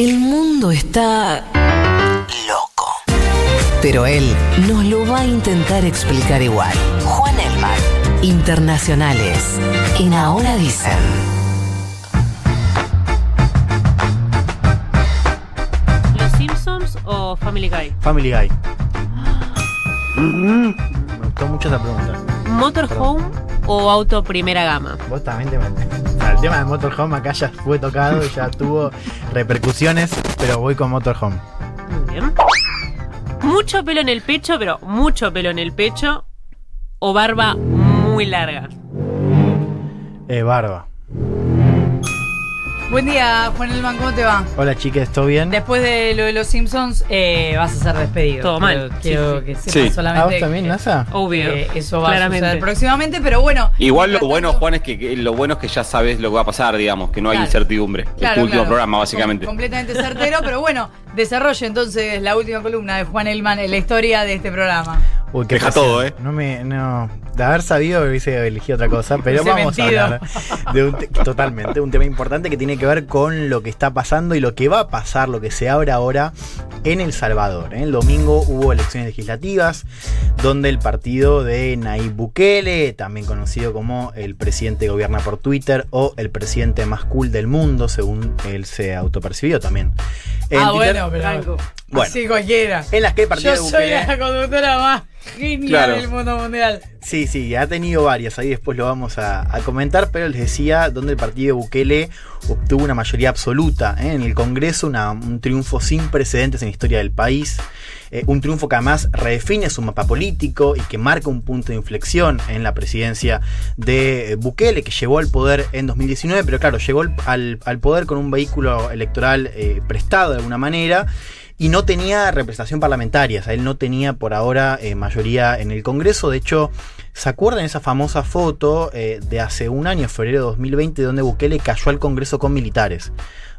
El mundo está loco. Pero él nos lo va a intentar explicar igual. Juan Elman. Internacionales. En Ahora Dicen. ¿Los Simpsons o Family Guy? Family Guy. Me gustó mucho esa pregunta. ¿Motorhome o auto primera gama? Vos también te metes. El tema de Motorhome acá ya fue tocado y ya tuvo repercusiones, pero voy con Motorhome. Muy bien. Mucho pelo en el pecho, pero mucho pelo en el pecho. O barba muy larga. Eh, Barba. Buen día, Juan Elman, ¿cómo te va? Hola chiques, ¿todo bien? Después de lo de los Simpsons, eh, vas a ser despedido. Todo mal. Quiero, Sí, que sepas Sí. solamente ¿A vos también, que, NASA? Obvio. que eso va Claramente. a suceder próximamente, pero bueno. Igual lo bueno, tanto- Juan, es que, que lo bueno es que ya sabes lo que va a pasar, digamos, que no hay Claro. incertidumbre. es Claro, tu último claro. programa, básicamente. Com- completamente certero, pero bueno, desarrolle entonces la última columna de Juan Elman en la historia de este programa. Uy, qué Deja todo, ¿eh? No me, no, de haber sabido hubiese elegido otra cosa, pero vamos mentido. a hablar de un te- totalmente, un tema importante que tiene que ver con lo que está pasando y lo que va a pasar, lo que se abre ahora en El Salvador. ¿eh? El domingo hubo elecciones legislativas donde el partido de Nayib Bukele, también conocido como el presidente que gobierna por Twitter o el presidente más cool del mundo, según él se autopercibió también. en ah, Twitter. bueno, pero. Bueno. Así cualquiera. En las que el partido Yo de soy la conductora más genial Claro. del mundo mundial. Sí, sí, ha tenido varias, ahí después lo vamos a, a comentar, pero les decía donde el partido de Bukele obtuvo una mayoría absoluta ¿eh? en el Congreso, una- un triunfo sin precedentes en la historia del país, eh, un triunfo que además redefine su mapa político y que marca un punto de inflexión en la presidencia de eh, Bukele, que llegó al poder en 2019, pero claro, llegó al, al- al poder con un vehículo electoral eh, prestado de alguna manera y no tenía representación parlamentaria. O sea, él no tenía por ahora eh, mayoría en el Congreso. De hecho, ¿se acuerdan esa famosa foto eh, de hace un año, febrero de 2020, donde Bukele cayó al Congreso con militares?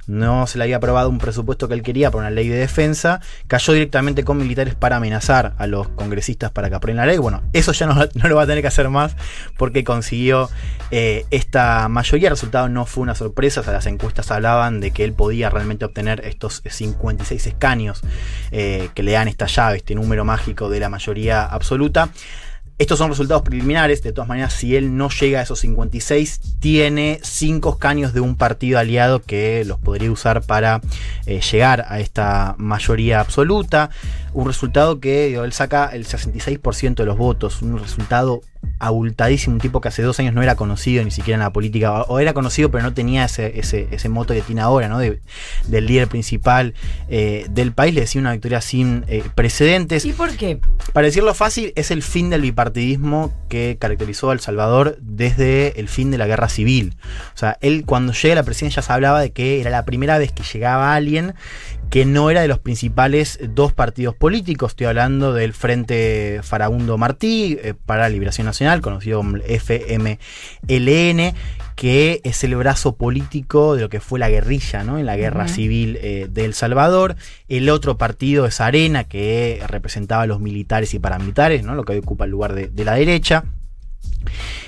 No se le había aprobado un presupuesto que él quería por una ley de defensa. Cayó directamente con militares para amenazar a los congresistas para que aprueben la ley. Bueno, eso ya no, no lo va a tener que hacer más porque consiguió eh, esta mayoría. El resultado no fue una sorpresa. O sea, las encuestas hablaban de que él podía realmente obtener estos 56 escaños eh, que le dan esta llave, este número mágico de la mayoría absoluta. Estos son resultados preliminares, de todas maneras, si él no llega a esos 56, tiene 5 escaños de un partido aliado que los podría usar para eh, llegar a esta mayoría absoluta. Un resultado que digo, él saca el 66% de los votos, un resultado abultadísimo, un tipo que hace dos años no era conocido ni siquiera en la política, o era conocido pero no tenía ese, ese, ese moto que tiene ahora, ¿no? De- del líder principal eh, del país, le decía una victoria sin eh, precedentes. ¿Y por qué? Para decirlo fácil, es el fin del bipartidismo que caracterizó a El Salvador desde el fin de la guerra civil. O sea, él cuando llega a la presidencia ya se hablaba de que era la primera vez que llegaba alguien que no era de los principales dos partidos políticos. Estoy hablando del Frente Farabundo Martí eh, para la Liberación Nacional, conocido como el FMLN, que es el brazo político de lo que fue la guerrilla, ¿no? En la guerra civil eh, de El Salvador. El otro partido es Arena, que representaba a los militares y paramilitares, ¿no? Lo que hoy ocupa el lugar de, de la derecha.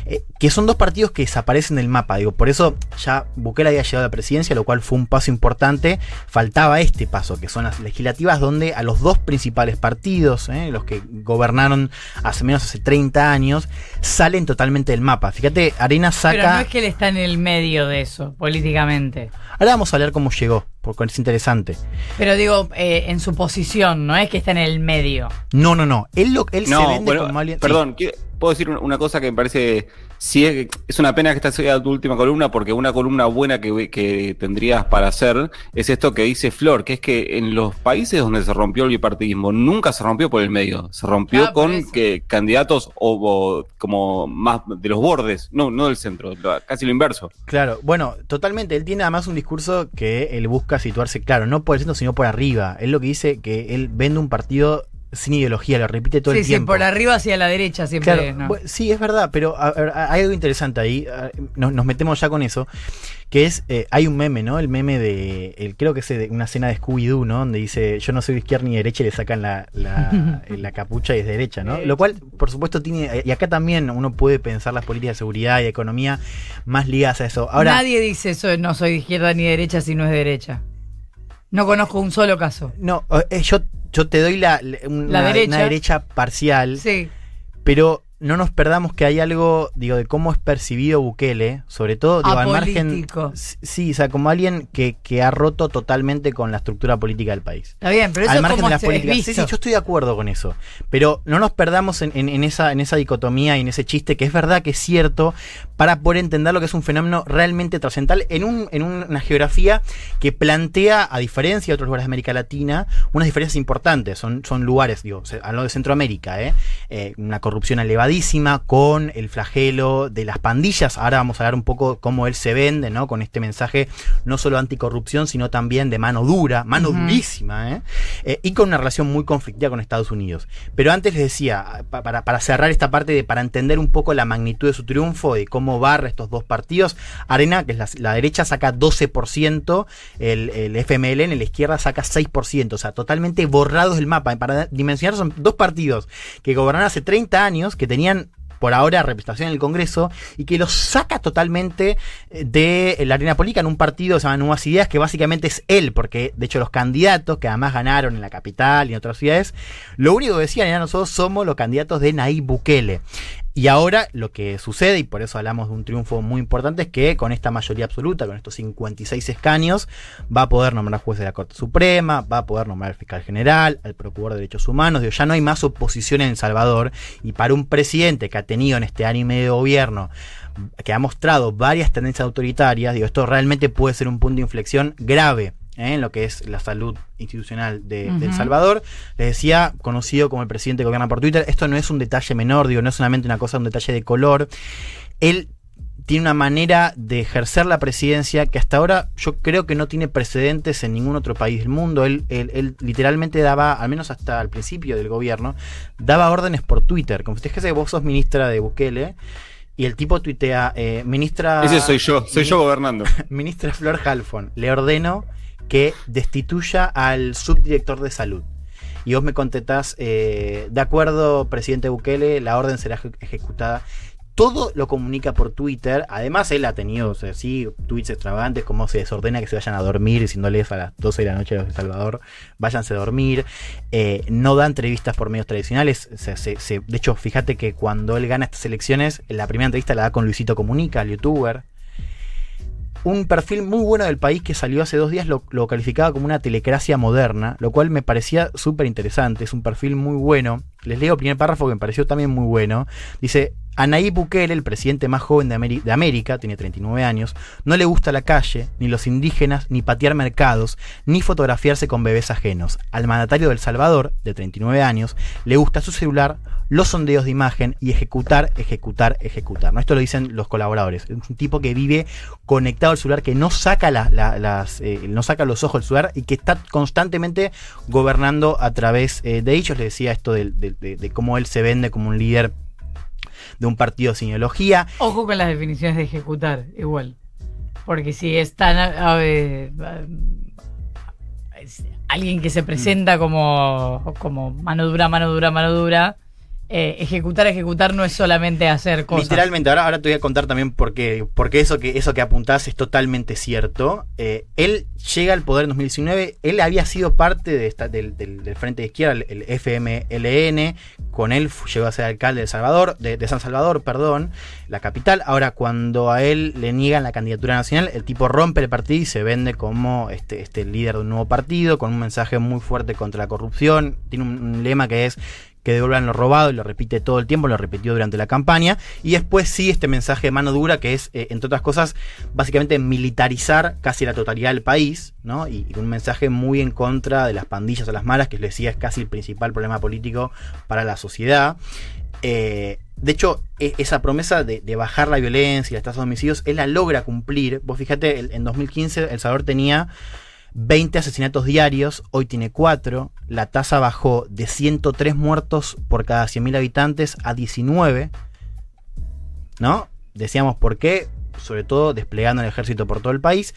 Eh, que son dos partidos que desaparecen del mapa. Digo, por eso ya Bukele había llegado a la presidencia, lo cual fue un paso importante. Faltaba este paso, que son las legislativas, donde a los dos principales partidos, eh, los que gobernaron hace menos hace 30 años, salen totalmente del mapa. Fíjate, Arena saca. Pero no es que él está en el medio de eso, políticamente. Ahora vamos a hablar cómo llegó, porque es interesante. Pero digo, eh, en su posición, no es que está en el medio. No, no, no. Él, lo, él se vende bueno, como alguien. sí. perdón, ¿qué- puedo decir una- cosa que me parece. Sí, es, es una pena que esta sea tu última columna, porque una columna buena que, que tendrías para hacer es esto que dice Flor, que es que en los países donde se rompió el bipartidismo, nunca se rompió por el medio, se rompió Ah, con que candidatos o, o como más de los bordes, no, no del centro, casi lo inverso. Claro, bueno, totalmente. Él tiene además un discurso que él busca situarse, claro, no por el centro, sino por arriba. Él lo que dice que él vende un partido sin ideología, lo repite todo sí, el sí, tiempo. por arriba hacia la derecha siempre. Claro, ¿no? sí, es verdad, pero a- a- hay algo interesante ahí. a- Nos, nos metemos ya con eso. Que es, eh, hay un meme, ¿no? El meme de, el, creo que es de una escena de Scooby-Doo, ¿no? Donde dice, yo no soy de izquierda ni de derecha y le sacan la, la, la capucha y es de derecha, ¿no? Lo cual, por supuesto, tiene, y acá también uno puede pensar las políticas de seguridad y de economía más ligadas a eso. Ahora, Nadie dice eso, no soy de izquierda ni de derecha si no es de derecha. No conozco un solo caso. No, eh, yo, yo te doy la, la- una, derecha. una derecha parcial, Sí. pero no nos perdamos que hay algo, digo, de cómo es percibido Bukele, sobre todo, digo, al margen. Sí, o sea, como alguien que, que ha roto totalmente con la estructura política del país. Está bien, pero eso al es margen como de las políticas. Sí, sí, yo estoy de acuerdo con eso. Pero no nos perdamos en, en- en esa, en esa dicotomía y en ese chiste, que es verdad que es cierto, para poder entender lo que es un fenómeno realmente trascendental en, un, en una geografía que plantea, a diferencia de otros lugares de América Latina, unas diferencias importantes. Son, son lugares, digo, hablo de Centroamérica, ¿eh? Eh, una corrupción con el flagelo de las pandillas. Ahora vamos a hablar un poco cómo él se vende, ¿no? Con este mensaje no solo anticorrupción, sino también de mano dura, mano Ujú. durísima, ¿eh? Eh, y con una relación muy conflictiva con Estados Unidos. Pero antes les decía, pa- para, para cerrar esta parte, de, para entender un poco la magnitud de su triunfo y cómo barra estos dos partidos, Arena, que es la, la derecha, saca 12%, el, el FMLN, la izquierda, saca 6%, o sea, totalmente borrados del mapa. Para dimensionar, son dos partidos que gobernaron hace 30 años, que tenían por ahora representación en el Congreso y que los saca totalmente eh, de la arena política en un partido que se llama Nuevas Ideas, que básicamente es él, porque de hecho los candidatos que además ganaron en la capital y en otras ciudades, lo único que decían era nosotros somos los candidatos de Nayib Bukele. Y ahora lo que sucede, y por eso hablamos de un triunfo muy importante, es que con esta mayoría absoluta, con estos 56 escaños, va a poder nombrar jueces de la Corte Suprema, va a poder nombrar al fiscal general, al procurador de derechos humanos, ya no hay más oposición en El Salvador, y para un presidente que ha tenido en este medio de gobierno, que ha mostrado varias tendencias autoritarias, digo, esto realmente puede ser un punto de inflexión grave. En lo que es la salud institucional de, de El. Salvador. Les decía, conocido como el presidente que gobierna por Twitter, esto no es un detalle menor, digo, no es solamente una cosa, un detalle de color. Él tiene una manera de ejercer la presidencia que hasta ahora yo creo que no tiene precedentes en ningún otro país del mundo. Él, él- él literalmente daba, al menos hasta el principio del gobierno, daba órdenes por Twitter. Como fíjese que vos sos ministra de Bukele y el tipo tuitea, eh, ministra... Ese soy yo, soy yo gobernando. Ministra Flor Halfon, le ordeno que destituya al subdirector de salud. Y vos me contestás, eh, de acuerdo, presidente Bukele, la orden será eje- ejecutada. Todo lo comunica por Twitter. Además, él ha tenido, o sea, sí, tweets extravagantes, como se desordena que se vayan a dormir, diciéndoles a las 12 de la noche a los de Salvador, váyanse a dormir. Eh, no da entrevistas por medios tradicionales. Se- de hecho, fíjate que cuando él gana estas elecciones, la primera entrevista la da con Luisito Comunica, el youtuber un perfil muy bueno del país que salió hace dos días lo, calificaba como una telecracia moderna, lo cual me parecía súper interesante. Es un perfil muy bueno. Les leo el primer párrafo que me pareció también muy bueno. Dice, a Nayib Bukele, el presidente más joven de, América, tiene 39 años, no le gusta la calle, ni los indígenas, ni patear mercados, ni fotografiarse con bebés ajenos. Al mandatario del Salvador, de 39 años, le gusta su celular, los sondeos de imagen y ejecutar, ejecutar, ejecutar. Esto lo dicen los colaboradores. Es un tipo que vive conectado al celular, que no saca, eh, los ojos del celular y que está constantemente gobernando a través eh, de ellos. Les decía esto del- de, de cómo él se vende como un líder de un partido sin ideología. Ojo con las definiciones de ejecutar, igual. Porque si es tan. a- a ver, es alguien que se presenta como, como mano dura, mano dura, mano dura. Eh, ejecutar, ejecutar no es solamente hacer cosas. Literalmente, ahora, ahora te voy a contar también por qué, porque eso que, eso que apuntás es totalmente cierto. Eh, él llega al poder en 2019, él había sido parte de esta, del, del- del Frente de Izquierda, el, FMLN, con él llegó a ser alcalde de, Salvador, de, de San Salvador, perdón, la capital. Ahora, cuando a él le niegan la candidatura nacional, el tipo rompe el partido y se vende como este, este líder de un nuevo partido, con un mensaje muy fuerte contra la corrupción. Tiene un lema que es que devuelvan lo robado y lo repite todo el tiempo, lo repitió durante la campaña. Y después sí este mensaje de mano dura que es, eh, entre otras cosas, básicamente militarizar casi la totalidad del país, ¿no? Y, un mensaje muy en contra de las pandillas o las malas, que les decía es casi el principal problema político para la sociedad. Eh, de hecho, e- esa promesa de, de bajar la violencia y las tasas de homicidios, él la logra cumplir. Vos fíjate, en 2015 El Salvador tenía 20 asesinatos diarios, hoy tiene 4. La tasa bajó de 103 muertos por cada 100.000 habitantes a 19. ¿No? Decíamos por qué, sobre todo desplegando el ejército por todo el país.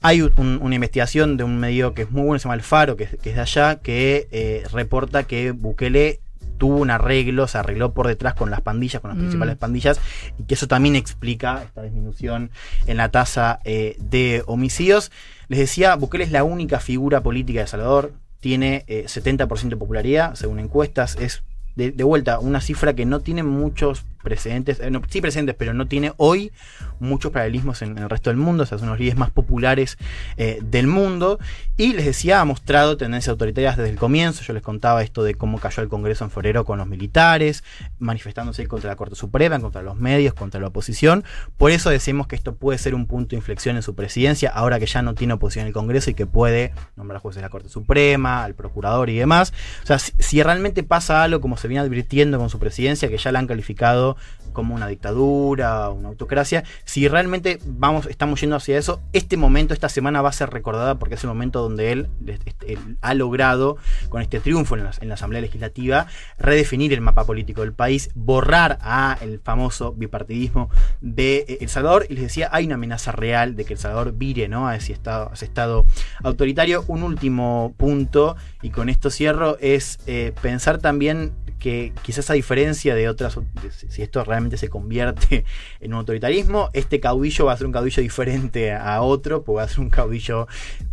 Hay un- un- una investigación de un medio que es muy bueno, se llama El Faro, que es de allá, que eh, reporta que Bukele tuvo un arreglo, se arregló por detrás con las pandillas, con las Mm. principales pandillas, y que eso también explica esta disminución en la tasa eh, de homicidios. Les decía, Bukele es la única figura política de Salvador, tiene eh, 70% de popularidad, según encuestas, es de, de vuelta una cifra que no tiene muchos precedentes, eh, no, sí precedentes, pero no tiene hoy muchos paralelismos en, el resto del mundo, o sea, son los líderes más populares eh, del mundo. Y les decía, ha mostrado tendencias autoritarias desde el comienzo. Yo les contaba esto de cómo cayó el Congreso en febrero con los militares, manifestándose contra la Corte Suprema, contra los medios, contra la oposición. Por eso decimos que esto puede ser un punto de inflexión en su presidencia, ahora que ya no tiene oposición en el Congreso y que puede nombrar jueces de la Corte Suprema, al procurador y demás. O sea, si, si realmente pasa algo como se viene advirtiendo con su presidencia, que ya la han calificado como una dictadura, una autocracia, si realmente vamos, estamos yendo hacia eso, este momento, esta semana va a ser recordada porque es el momento donde él, ha logrado, con este triunfo en la, Asamblea Legislativa, redefinir el mapa político del país, borrar a el famoso bipartidismo de eh, El Salvador, y les decía, hay una amenaza real de que El Salvador vire ¿no? a, ese estado, a ese estado autoritario. Un último punto, y con esto cierro, es eh, pensar también que quizás a diferencia de otras, esto realmente se convierte en un autoritarismo, este caudillo va a ser un caudillo diferente a otro, porque va a ser un caudillo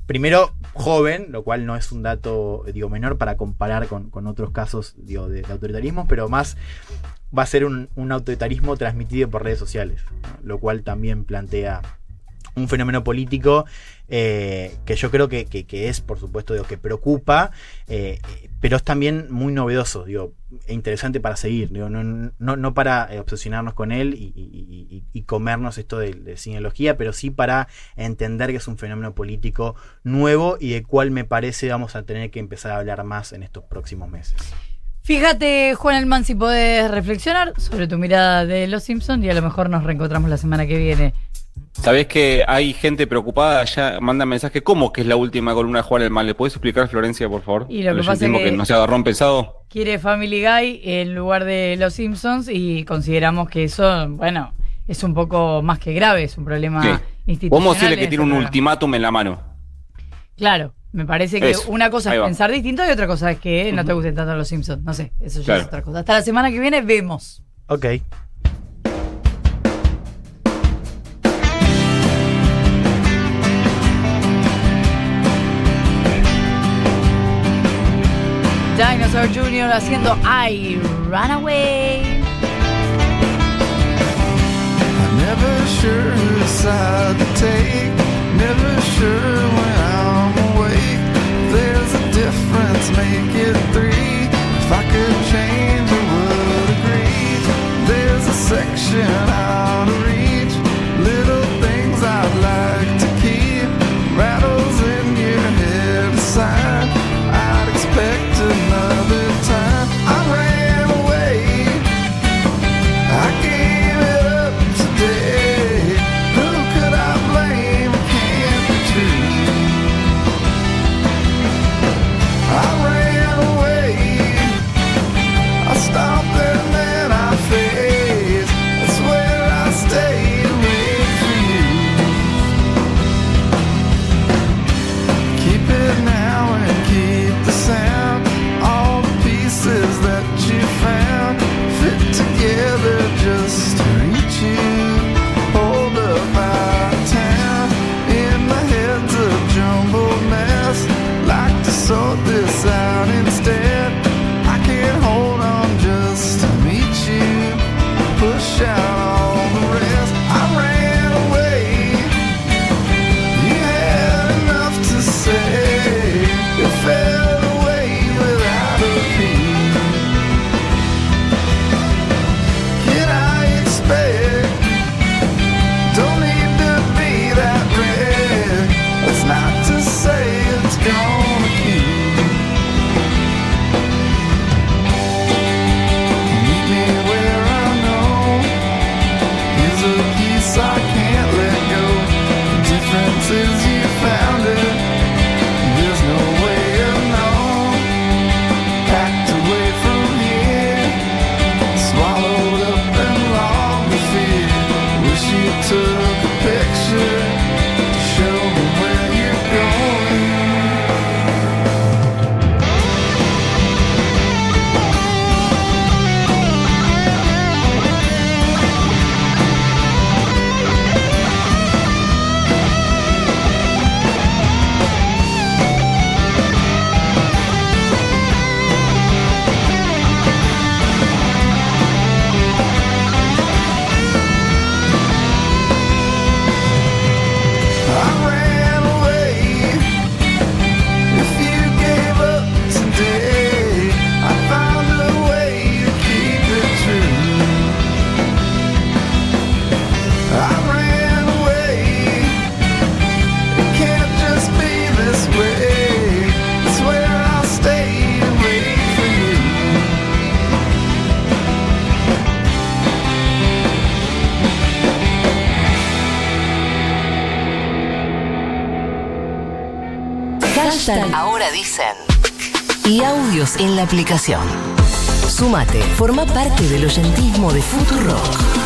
primero joven, lo cual no es un dato digo, menor para comparar con, con otros casos de, de, autoritarismo, pero más va a ser un, autoritarismo transmitido por redes sociales, lo cual también plantea un fenómeno político eh, que yo creo que, que, es, por supuesto, que preocupa, eh, pero es también muy novedoso, digo, e interesante para seguir, no, para eh, obsesionarnos con él y, comernos esto de, de sinología, pero sí para entender que es un fenómeno político nuevo y de cual me parece vamos a tener que empezar a hablar más en estos próximos meses. Fíjate, Juan Elman, si podés reflexionar sobre tu mirada de Los Simpsons y a lo mejor nos reencontramos la semana que viene. Sabés que hay gente preocupada, ya manda mensaje, ¿cómo que es la última columna de Juan el Mal? ¿Le podés explicar, Florencia, por favor? Y lo que pasa es que, que no se agarró pensado. Quiere Family Guy en lugar de Los Simpsons y consideramos que eso, bueno, es un poco más que grave, es un problema Sí. institucional. Vamos a decirle que en tiene un programa. ultimátum en la mano. Claro, me parece que Eso, una cosa es pensar distinto y otra cosa es que no te gusten tanto Los Simpsons. No sé, eso ya Claro. es otra cosa. Hasta la semana que viene vemos. Ok. Dinosaur Jr. haciendo I Runaway. Never sure whose side to take. Never sure when I'm awake. There's a difference, make it three. If I could change, I would agree. There's a section out of reach. Ahora Dicen. Y audios en la aplicación. Sumate, forma parte del oyentismo de Futurock.